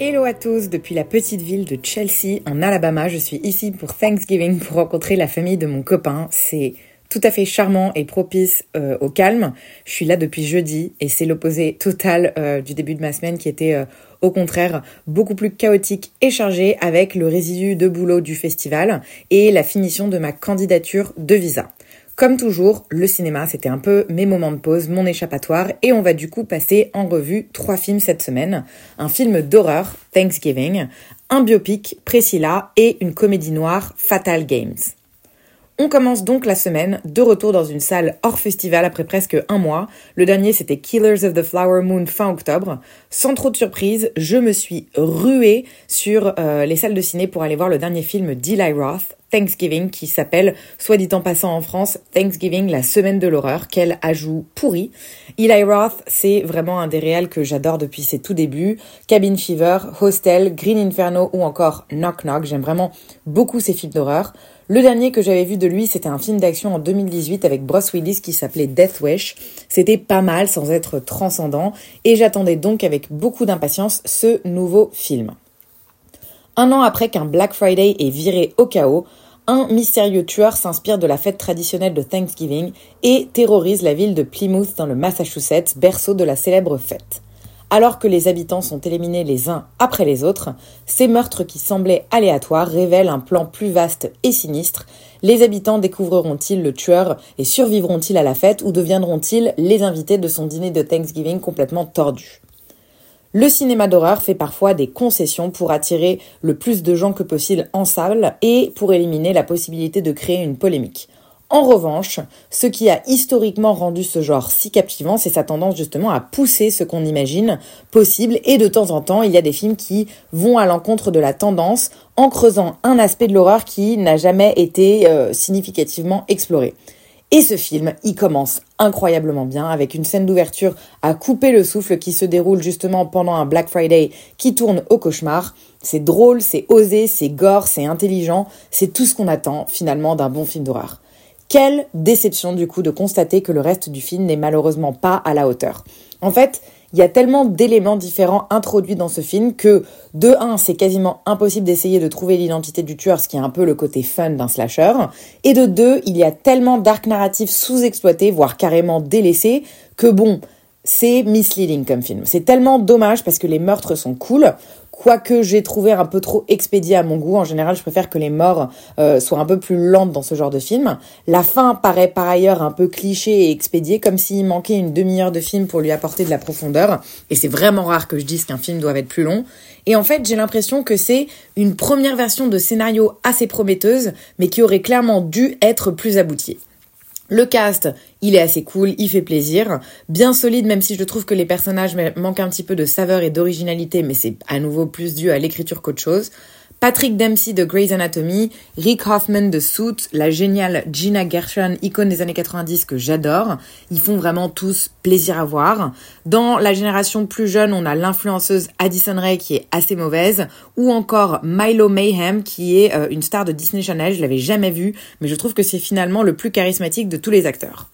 Hello à tous, depuis la petite ville de Chelsea en Alabama, je suis ici pour Thanksgiving pour rencontrer la famille de mon copain. C'est tout à fait charmant et propice euh, au calme. Je suis là depuis jeudi et c'est l'opposé total euh, du début de ma semaine qui était euh, au contraire beaucoup plus chaotique et chargé avec le résidu de boulot du festival et la finition de ma candidature de visa. Comme toujours, le cinéma, c'était un peu mes moments de pause, mon échappatoire, et on va du coup passer en revue trois films cette semaine. Un film d'horreur, Thanksgiving, un biopic, Priscilla, et une comédie noire, Fatal Games. On commence donc la semaine de retour dans une salle hors festival après presque un mois. Le dernier c'était Killers of the Flower Moon fin octobre. Sans trop de surprise, je me suis ruée sur euh, les salles de ciné pour aller voir le dernier film d'Eli Roth, Thanksgiving, qui s'appelle, soit dit en passant en France, Thanksgiving, la semaine de l'horreur. Quel ajout pourri. Eli Roth, c'est vraiment un des réels que j'adore depuis ses tout débuts. Cabin Fever, Hostel, Green Inferno ou encore Knock Knock. J'aime vraiment beaucoup ces films d'horreur. Le dernier que j'avais vu de lui, c'était un film d'action en 2018 avec Bruce Willis qui s'appelait Death Wish. C'était pas mal sans être transcendant et j'attendais donc avec beaucoup d'impatience ce nouveau film. Un an après qu'un Black Friday est viré au chaos, un mystérieux tueur s'inspire de la fête traditionnelle de Thanksgiving et terrorise la ville de Plymouth dans le Massachusetts, berceau de la célèbre fête. Alors que les habitants sont éliminés les uns après les autres, ces meurtres qui semblaient aléatoires révèlent un plan plus vaste et sinistre. Les habitants découvriront-ils le tueur et survivront-ils à la fête ou deviendront-ils les invités de son dîner de Thanksgiving complètement tordu? Le cinéma d'horreur fait parfois des concessions pour attirer le plus de gens que possible en salle et pour éliminer la possibilité de créer une polémique. En revanche, ce qui a historiquement rendu ce genre si captivant, c'est sa tendance justement à pousser ce qu'on imagine possible et de temps en temps, il y a des films qui vont à l'encontre de la tendance en creusant un aspect de l'horreur qui n'a jamais été euh, significativement exploré. Et ce film, il commence incroyablement bien avec une scène d'ouverture à couper le souffle qui se déroule justement pendant un Black Friday qui tourne au cauchemar. C'est drôle, c'est osé, c'est gore, c'est intelligent, c'est tout ce qu'on attend finalement d'un bon film d'horreur. Quelle déception du coup de constater que le reste du film n'est malheureusement pas à la hauteur. En fait, il y a tellement d'éléments différents introduits dans ce film que, de un, c'est quasiment impossible d'essayer de trouver l'identité du tueur, ce qui est un peu le côté fun d'un slasher. Et de deux, il y a tellement d'arcs narratifs sous-exploités, voire carrément délaissés, que bon, c'est misleading comme film. C'est tellement dommage parce que les meurtres sont cool, quoique j'ai trouvé un peu trop expédié à mon goût. En général, je préfère que les morts euh, soient un peu plus lentes dans ce genre de film. La fin paraît par ailleurs un peu cliché et expédié, comme s'il manquait une demi-heure de film pour lui apporter de la profondeur. Et c'est vraiment rare que je dise qu'un film doit être plus long. Et en fait, j'ai l'impression que c'est une première version de scénario assez prometteuse, mais qui aurait clairement dû être plus aboutie. Le cast, il est assez cool, il fait plaisir, bien solide même si je trouve que les personnages manquent un petit peu de saveur et d'originalité, mais c'est à nouveau plus dû à l'écriture qu'autre chose. Patrick Dempsey de Grey's Anatomy, Rick Hoffman de Suit, la géniale Gina Gershon, icône des années 90 que j'adore. Ils font vraiment tous plaisir à voir. Dans la génération plus jeune, on a l'influenceuse Addison Rae qui est assez mauvaise, ou encore Milo Mayhem qui est euh, une star de Disney Channel. Je l'avais jamais vue, mais je trouve que c'est finalement le plus charismatique de tous les acteurs.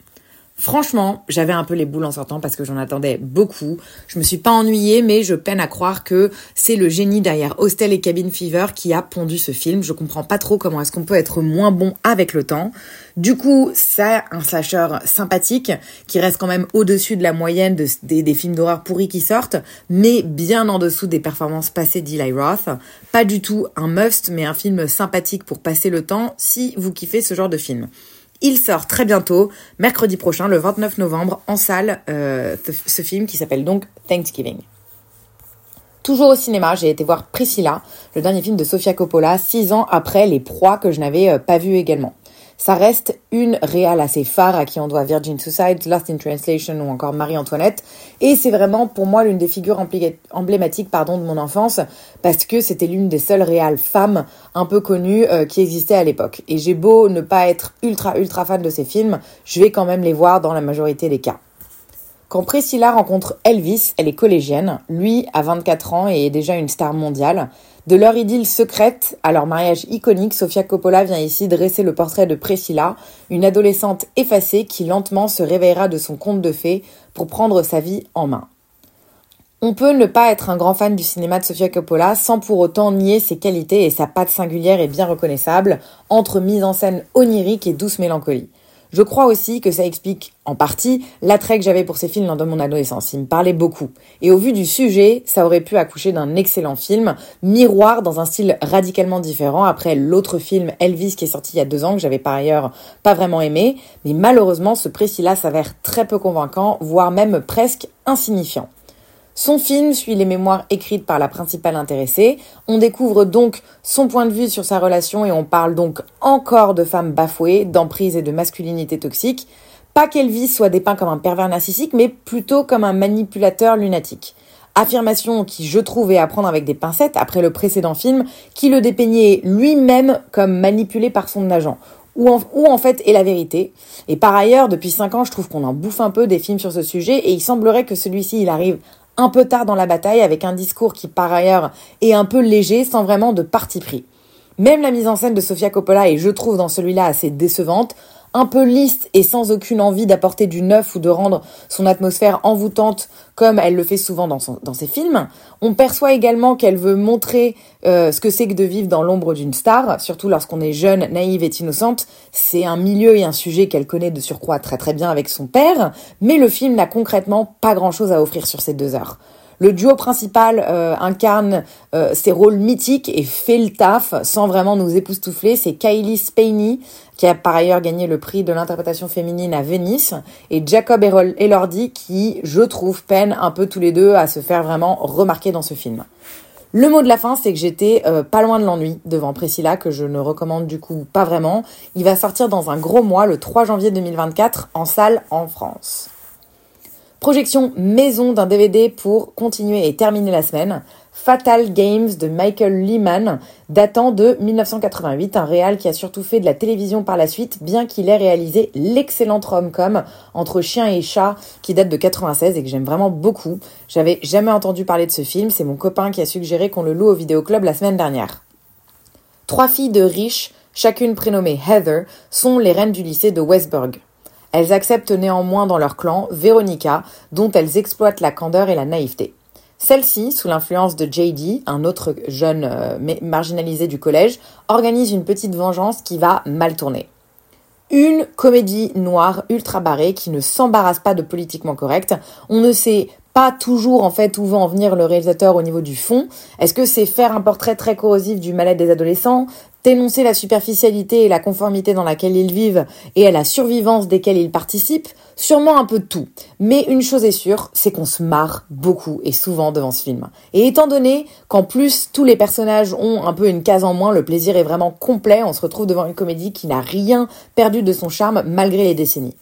Franchement, j'avais un peu les boules en sortant parce que j'en attendais beaucoup. Je me suis pas ennuyée, mais je peine à croire que c'est le génie derrière Hostel et Cabin Fever qui a pondu ce film. Je comprends pas trop comment est-ce qu'on peut être moins bon avec le temps. Du coup, c'est un slasher sympathique qui reste quand même au-dessus de la moyenne des, des, films d'horreur pourris qui sortent, mais bien en dessous des performances passées d'Eli Roth. Pas du tout un must, mais un film sympathique pour passer le temps si vous kiffez ce genre de film. Il sort très bientôt, mercredi prochain, le 29 novembre, en salle, euh, ce film qui s'appelle donc Thanksgiving. Toujours au cinéma, j'ai été voir Priscilla, le dernier film de Sofia Coppola, six ans après Les Proies que je n'avais euh, pas vu également. Ça reste une réale assez phare à qui on doit Virgin Suicide, Lost in Translation ou encore Marie-Antoinette. Et c'est vraiment pour moi l'une des figures emblématiques pardon, de mon enfance parce que c'était l'une des seules réales femmes un peu connues euh, qui existaient à l'époque. Et j'ai beau ne pas être ultra ultra fan de ces films, je vais quand même les voir dans la majorité des cas. Quand Priscilla rencontre Elvis, elle est collégienne, lui a 24 ans et est déjà une star mondiale. De leur idylle secrète à leur mariage iconique, Sofia Coppola vient ici dresser le portrait de Priscilla, une adolescente effacée qui lentement se réveillera de son conte de fées pour prendre sa vie en main. On peut ne pas être un grand fan du cinéma de Sofia Coppola sans pour autant nier ses qualités et sa patte singulière et bien reconnaissable entre mise en scène onirique et douce mélancolie. Je crois aussi que ça explique en partie l'attrait que j'avais pour ces films dans mon adolescence. Ils me parlaient beaucoup. Et au vu du sujet, ça aurait pu accoucher d'un excellent film, miroir dans un style radicalement différent après l'autre film Elvis qui est sorti il y a deux ans, que j'avais par ailleurs pas vraiment aimé. Mais malheureusement, ce précis-là s'avère très peu convaincant, voire même presque insignifiant. Son film suit les mémoires écrites par la principale intéressée. On découvre donc son point de vue sur sa relation et on parle donc encore de femmes bafouées, d'emprise et de masculinité toxique. Pas qu'Elvis soit dépeint comme un pervers narcissique, mais plutôt comme un manipulateur lunatique. Affirmation qui, je trouvais à prendre avec des pincettes après le précédent film, qui le dépeignait lui-même comme manipulé par son agent. Où en, où en, fait est la vérité? Et par ailleurs, depuis 5 ans, je trouve qu'on en bouffe un peu des films sur ce sujet et il semblerait que celui-ci, il arrive un peu tard dans la bataille avec un discours qui par ailleurs est un peu léger sans vraiment de parti pris. Même la mise en scène de Sofia Coppola est, je trouve, dans celui-là assez décevante un peu liste et sans aucune envie d'apporter du neuf ou de rendre son atmosphère envoûtante comme elle le fait souvent dans, ses films. On perçoit également qu'elle veut montrer euh, ce que c'est que de vivre dans l'ombre d'une star, surtout lorsqu'on est jeune, naïve et innocente. C'est un milieu et un sujet qu'elle connaît de surcroît très très bien avec son père, mais le film n'a concrètement pas grand-chose à offrir sur ces deux heures. Le duo principal euh, incarne euh, ses rôles mythiques et fait le taf sans vraiment nous époustoufler. C'est Kylie Spaney, qui a par ailleurs gagné le prix de l'interprétation féminine à Venise, et Jacob Elordi, qui, je trouve, peine un peu tous les deux à se faire vraiment remarquer dans ce film. Le mot de la fin, c'est que j'étais euh, pas loin de l'ennui devant Priscilla, que je ne recommande du coup pas vraiment. Il va sortir dans un gros mois, le 3 janvier 2024, en salle en France. Projection maison d'un DVD pour continuer et terminer la semaine. Fatal Games de Michael Lehman, datant de 1988, un réal qui a surtout fait de la télévision par la suite, bien qu'il ait réalisé l'excellente rom-com entre chien et chat qui date de 96 et que j'aime vraiment beaucoup. J'avais jamais entendu parler de ce film, c'est mon copain qui a suggéré qu'on le loue au vidéoclub la semaine dernière. Trois filles de riches, chacune prénommée Heather, sont les reines du lycée de Westburg. Elles acceptent néanmoins dans leur clan Veronica, dont elles exploitent la candeur et la naïveté. Celle-ci, sous l'influence de JD, un autre jeune euh, marginalisé du collège, organise une petite vengeance qui va mal tourner. Une comédie noire ultra barrée qui ne s'embarrasse pas de politiquement correct. On ne sait pas toujours en fait où va en venir le réalisateur au niveau du fond. Est-ce que c'est faire un portrait très corrosif du mal-être des adolescents, dénoncer la superficialité et la conformité dans laquelle ils vivent et à la survivance desquelles ils participent? Sûrement un peu de tout. Mais une chose est sûre, c'est qu'on se marre beaucoup et souvent devant ce film. Et étant donné qu'en plus tous les personnages ont un peu une case en moins, le plaisir est vraiment complet, on se retrouve devant une comédie qui n'a rien perdu de son charme malgré les décennies.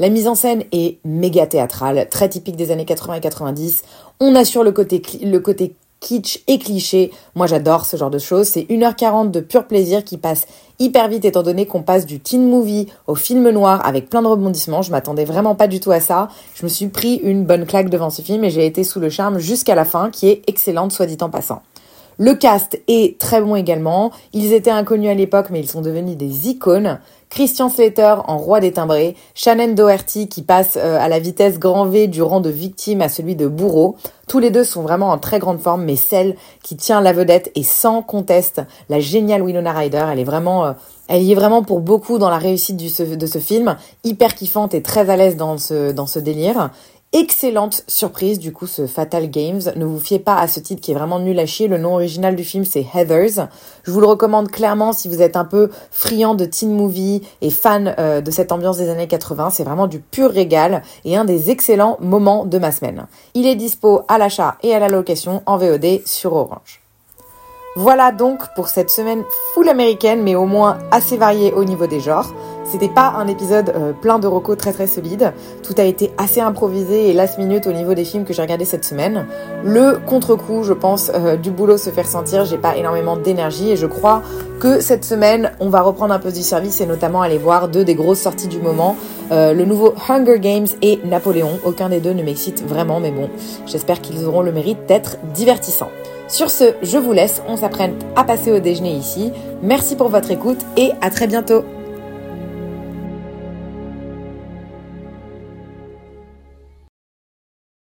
La mise en scène est méga théâtrale, très typique des années 80 et 90. On assure le côté, le côté kitsch et cliché. Moi, j'adore ce genre de choses. C'est 1h40 de pur plaisir qui passe hyper vite étant donné qu'on passe du teen movie au film noir avec plein de rebondissements. Je m'attendais vraiment pas du tout à ça. Je me suis pris une bonne claque devant ce film et j'ai été sous le charme jusqu'à la fin qui est excellente, soit dit en passant. Le cast est très bon également. Ils étaient inconnus à l'époque, mais ils sont devenus des icônes. Christian Slater en roi des timbrés, Shannon Doherty qui passe euh, à la vitesse grand V du rang de victime à celui de bourreau. Tous les deux sont vraiment en très grande forme, mais celle qui tient la vedette est sans conteste la géniale Winona Ryder. Elle est vraiment, euh, elle y est vraiment pour beaucoup dans la réussite de ce film, hyper kiffante et très à l'aise dans ce, dans ce délire. Excellente surprise, du coup, ce Fatal Games. Ne vous fiez pas à ce titre qui est vraiment nul à chier. Le nom original du film, c'est Heathers. Je vous le recommande clairement si vous êtes un peu friand de teen movie et fan euh, de cette ambiance des années 80. C'est vraiment du pur régal et un des excellents moments de ma semaine. Il est dispo à l'achat et à la location en VOD sur Orange. Voilà donc pour cette semaine full américaine, mais au moins assez variée au niveau des genres. C'était pas un épisode euh, plein de recos très très solide. Tout a été assez improvisé et last minute au niveau des films que j'ai regardés cette semaine. Le contre-coup, je pense, euh, du boulot se fait ressentir. J'ai pas énormément d'énergie et je crois que cette semaine, on va reprendre un peu du service et notamment aller voir deux des grosses sorties du moment. Euh, le nouveau Hunger Games et Napoléon. Aucun des deux ne m'excite vraiment, mais bon, j'espère qu'ils auront le mérite d'être divertissants. Sur ce, je vous laisse, on s'apprête à passer au déjeuner ici. Merci pour votre écoute et à très bientôt